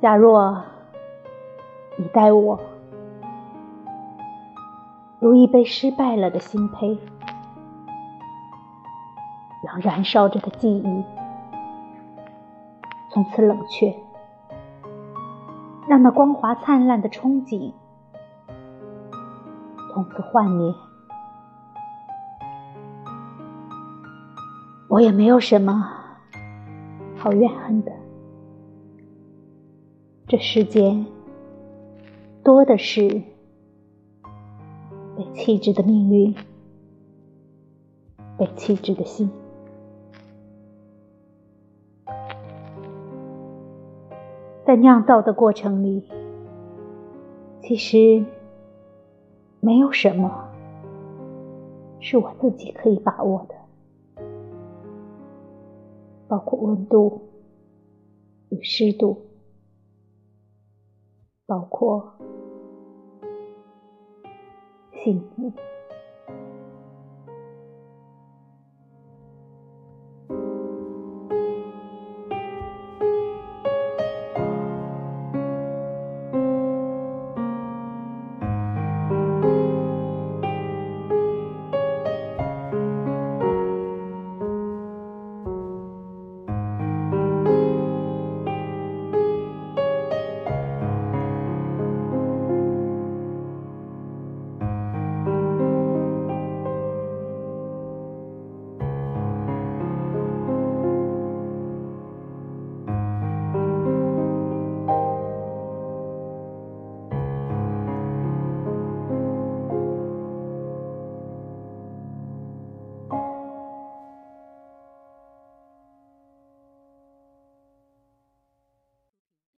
假若你待我如一杯失败了的新胚，让燃烧着的记忆从此冷却，让那光华灿烂的憧憬从此幻灭，我也没有什么好怨恨的。这世间多的是被弃置的命运，被弃置的心。在酿造的过程里，其实没有什么是我自己可以把握的，包括温度与湿度。包括幸福。